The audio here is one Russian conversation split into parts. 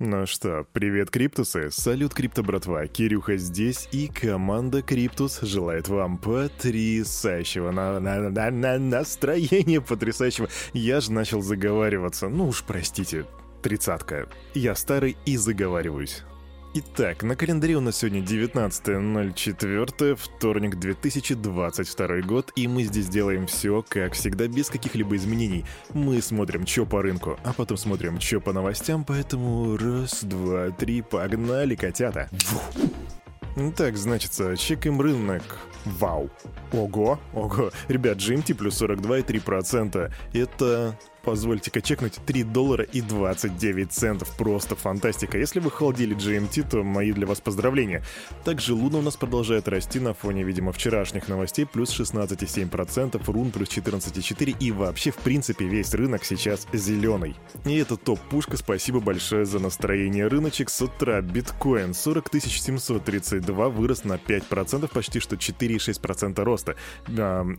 Ну что, привет, Криптусы! Салют, Крипто братва! Кирюха здесь, и команда Криптус желает вам потрясающего на на на на настроения потрясающего. Я же начал заговариваться. Ну уж простите, тридцатка. Я старый и заговариваюсь. Итак, на календаре у нас сегодня 19.04, вторник 2022 год, и мы здесь делаем все, как всегда, без каких-либо изменений. Мы смотрим, что по рынку, а потом смотрим, что по новостям, поэтому раз, два, три, погнали, котята. Так, значит, чекаем рынок. Вау. Ого, ого. Ребят, GMT плюс 42,3%. Это Позвольте-ка чекнуть 3 доллара и 29 центов. Просто фантастика. Если вы холодили GMT, то мои для вас поздравления. Также Луна у нас продолжает расти на фоне, видимо, вчерашних новостей. Плюс 16,7%, Рун плюс 14,4%. И вообще, в принципе, весь рынок сейчас зеленый. И это топ-пушка. Спасибо большое за настроение. Рыночек с утра. Биткоин 40 732 вырос на 5%, почти что 4,6% роста.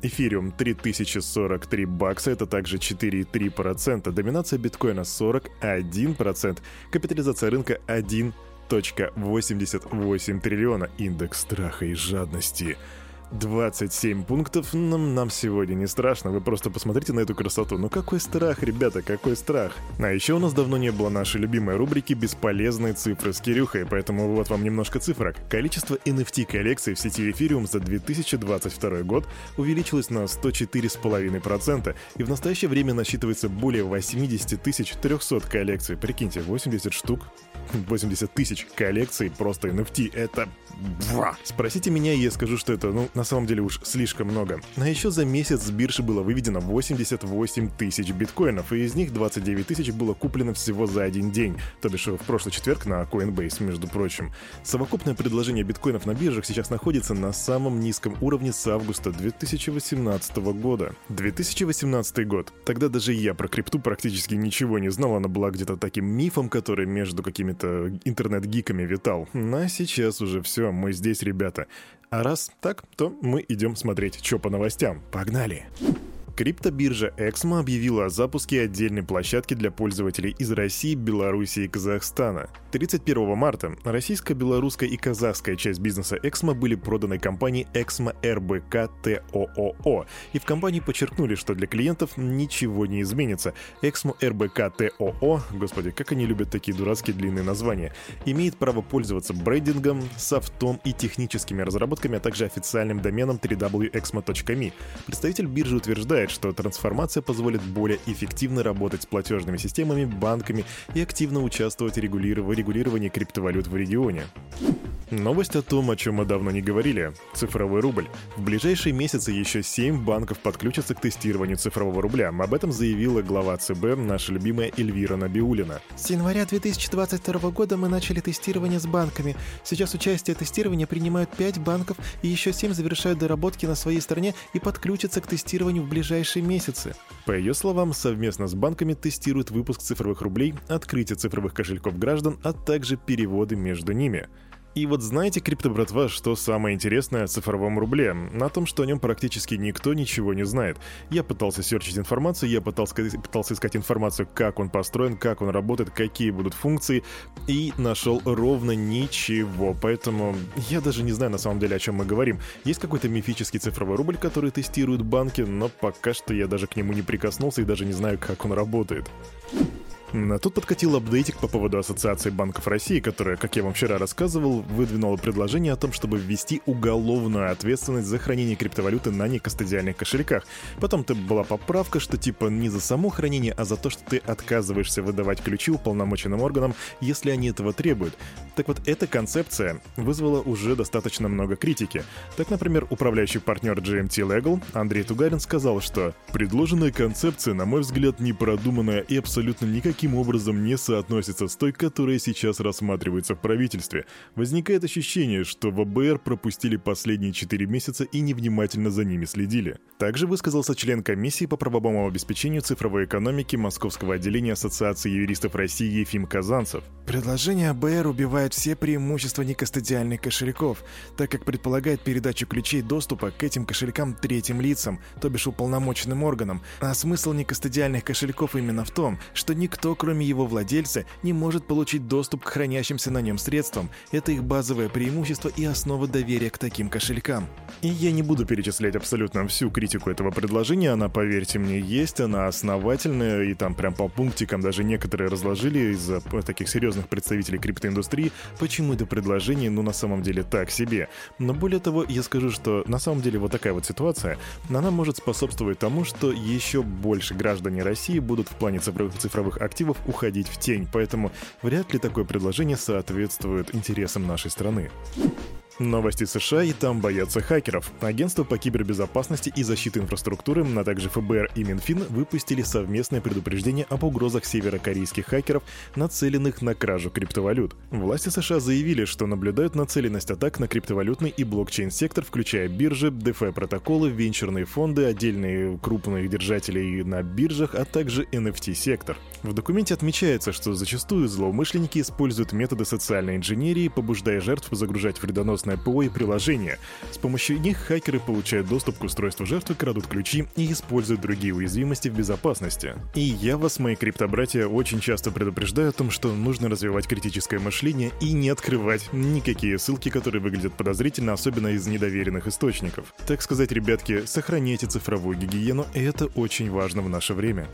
Эфириум 3043 бакса, это также 4,3 3%, доминация биткоина 41%, капитализация рынка 1,88 триллиона, индекс страха и жадности – 27 пунктов нам, нам сегодня не страшно, вы просто посмотрите на эту красоту. Ну какой страх, ребята, какой страх. А еще у нас давно не было нашей любимой рубрики «Бесполезные цифры» с Кирюхой, поэтому вот вам немножко цифрок. Количество NFT коллекций в сети Ethereum за 2022 год увеличилось на 104,5%, и в настоящее время насчитывается более 80 300 коллекций. Прикиньте, 80 штук 80 тысяч коллекций просто NFT. Это... Бва! Спросите меня, и я скажу, что это, ну, на самом деле уж слишком много. А еще за месяц с биржи было выведено 88 тысяч биткоинов, и из них 29 тысяч было куплено всего за один день, то бишь в прошлый четверг на Coinbase, между прочим. Совокупное предложение биткоинов на биржах сейчас находится на самом низком уровне с августа 2018 года. 2018 год. Тогда даже я про крипту практически ничего не знал, она была где-то таким мифом, который между какими-то интернет-гиками витал. А сейчас уже все, мы здесь, ребята. А раз так, то мы идем смотреть, что по новостям. Погнали! Криптобиржа Эксмо объявила о запуске отдельной площадки для пользователей из России, Беларуси и Казахстана. 31 марта российская, белорусская и казахская часть бизнеса Эксмо были проданы компании Эксмо РБК ТООО, и в компании подчеркнули, что для клиентов ничего не изменится. Эксмо РБК ТОО, господи, как они любят такие дурацкие длинные названия, имеет право пользоваться брендингом, софтом и техническими разработками, а также официальным доменом www.exmo.me. Представитель биржи утверждает, считает, что трансформация позволит более эффективно работать с платежными системами, банками и активно участвовать в регулировании криптовалют в регионе. Новость о том, о чем мы давно не говорили. Цифровой рубль. В ближайшие месяцы еще 7 банков подключатся к тестированию цифрового рубля. Об этом заявила глава ЦБ, наша любимая Эльвира Набиулина. С января 2022 года мы начали тестирование с банками. Сейчас участие в тестировании принимают 5 банков и еще 7 завершают доработки на своей стороне и подключатся к тестированию в ближайшие месяцы. По ее словам, совместно с банками тестируют выпуск цифровых рублей, открытие цифровых кошельков граждан, а также переводы между ними. И вот знаете, крипто братва, что самое интересное о цифровом рубле? На том, что о нем практически никто ничего не знает. Я пытался серчить информацию, я пытался, пытался искать информацию, как он построен, как он работает, какие будут функции, и нашел ровно ничего. Поэтому я даже не знаю на самом деле, о чем мы говорим. Есть какой-то мифический цифровой рубль, который тестируют банки, но пока что я даже к нему не прикоснулся и даже не знаю, как он работает. Тут подкатил апдейтик по поводу Ассоциации банков России, которая, как я вам вчера рассказывал, выдвинула предложение о том, чтобы ввести уголовную ответственность за хранение криптовалюты на некастодиальных кошельках. Потом-то была поправка, что типа не за само хранение, а за то, что ты отказываешься выдавать ключи уполномоченным органам, если они этого требуют. Так вот, эта концепция вызвала уже достаточно много критики. Так, например, управляющий партнер GMT Legal Андрей Тугарин сказал, что «предложенная концепция, на мой взгляд, непродуманная и абсолютно никаким никаким образом не соотносится с той, которая сейчас рассматривается в правительстве. Возникает ощущение, что в АБР пропустили последние 4 месяца и невнимательно за ними следили. Также высказался член комиссии по правовому обеспечению цифровой экономики Московского отделения Ассоциации юристов России Ефим Казанцев. Предложение АБР убивает все преимущества некостадиальных кошельков, так как предполагает передачу ключей доступа к этим кошелькам третьим лицам, то бишь уполномоченным органам. А смысл некостадиальных кошельков именно в том, что никто, кроме его владельца, не может получить доступ к хранящимся на нем средствам. Это их базовое преимущество и основа доверия к таким кошелькам. И я не буду перечислять абсолютно всю критику этого предложения, она, поверьте мне, есть, она основательная, и там прям по пунктикам даже некоторые разложили из-за таких серьезных представителей криптоиндустрии, почему это предложение, ну, на самом деле, так себе. Но более того, я скажу, что на самом деле вот такая вот ситуация, она может способствовать тому, что еще больше граждане России будут в плане цифровых, цифровых активов уходить в тень, поэтому вряд ли такое предложение соответствует интересам нашей страны. Новости США и там боятся хакеров. Агентство по кибербезопасности и защиты инфраструктуры, а также ФБР и Минфин выпустили совместное предупреждение об угрозах северокорейских хакеров, нацеленных на кражу криптовалют. Власти США заявили, что наблюдают нацеленность атак на криптовалютный и блокчейн-сектор, включая биржи, DeFi-протоколы, венчурные фонды, отдельные крупные держатели на биржах, а также NFT-сектор. В документе отмечается, что зачастую злоумышленники используют методы социальной инженерии, побуждая жертв загружать вредоносные безопасное ПО и приложение. С помощью них хакеры получают доступ к устройству жертвы, крадут ключи и используют другие уязвимости в безопасности. И я вас, мои криптобратья, очень часто предупреждаю о том, что нужно развивать критическое мышление и не открывать никакие ссылки, которые выглядят подозрительно, особенно из недоверенных источников. Так сказать, ребятки, сохраняйте цифровую гигиену, это очень важно в наше время.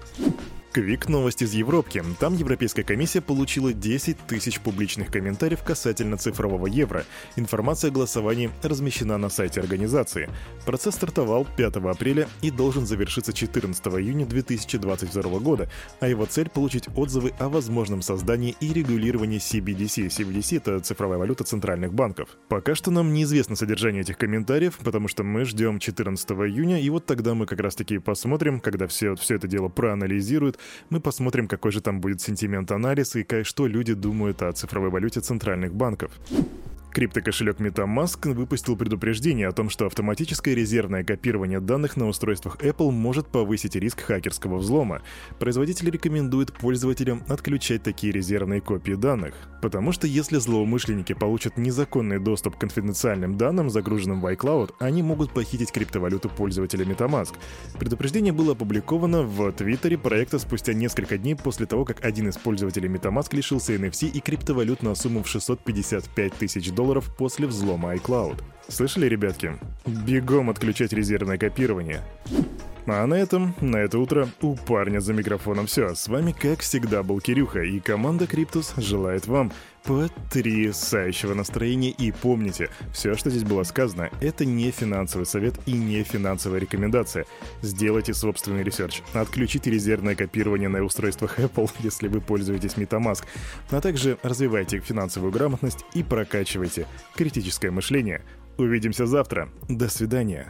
Квик новости из Европки. Там Европейская комиссия получила 10 тысяч публичных комментариев касательно цифрового евро. Информация о голосовании размещена на сайте организации. Процесс стартовал 5 апреля и должен завершиться 14 июня 2022 года, а его цель — получить отзывы о возможном создании и регулировании CBDC. CBDC — это цифровая валюта центральных банков. Пока что нам неизвестно содержание этих комментариев, потому что мы ждем 14 июня, и вот тогда мы как раз-таки посмотрим, когда все, все это дело проанализируют, мы посмотрим, какой же там будет сентимент-анализ и что люди думают о цифровой валюте центральных банков. Криптокошелек MetaMask выпустил предупреждение о том, что автоматическое резервное копирование данных на устройствах Apple может повысить риск хакерского взлома. Производитель рекомендует пользователям отключать такие резервные копии данных. Потому что если злоумышленники получат незаконный доступ к конфиденциальным данным, загруженным в iCloud, они могут похитить криптовалюту пользователя MetaMask. Предупреждение было опубликовано в Твиттере проекта спустя несколько дней после того, как один из пользователей MetaMask лишился NFC и криптовалют на сумму в 655 тысяч долларов долларов после взлома iCloud. Слышали, ребятки? Бегом отключать резервное копирование. А на этом, на это утро, у парня за микрофоном все. С вами, как всегда, был Кирюха, и команда Cryptus желает вам потрясающего настроения. И помните, все, что здесь было сказано, это не финансовый совет и не финансовая рекомендация. Сделайте собственный research. Отключите резервное копирование на устройствах Apple, если вы пользуетесь MetaMask, а также развивайте финансовую грамотность и прокачивайте критическое мышление. Увидимся завтра. До свидания.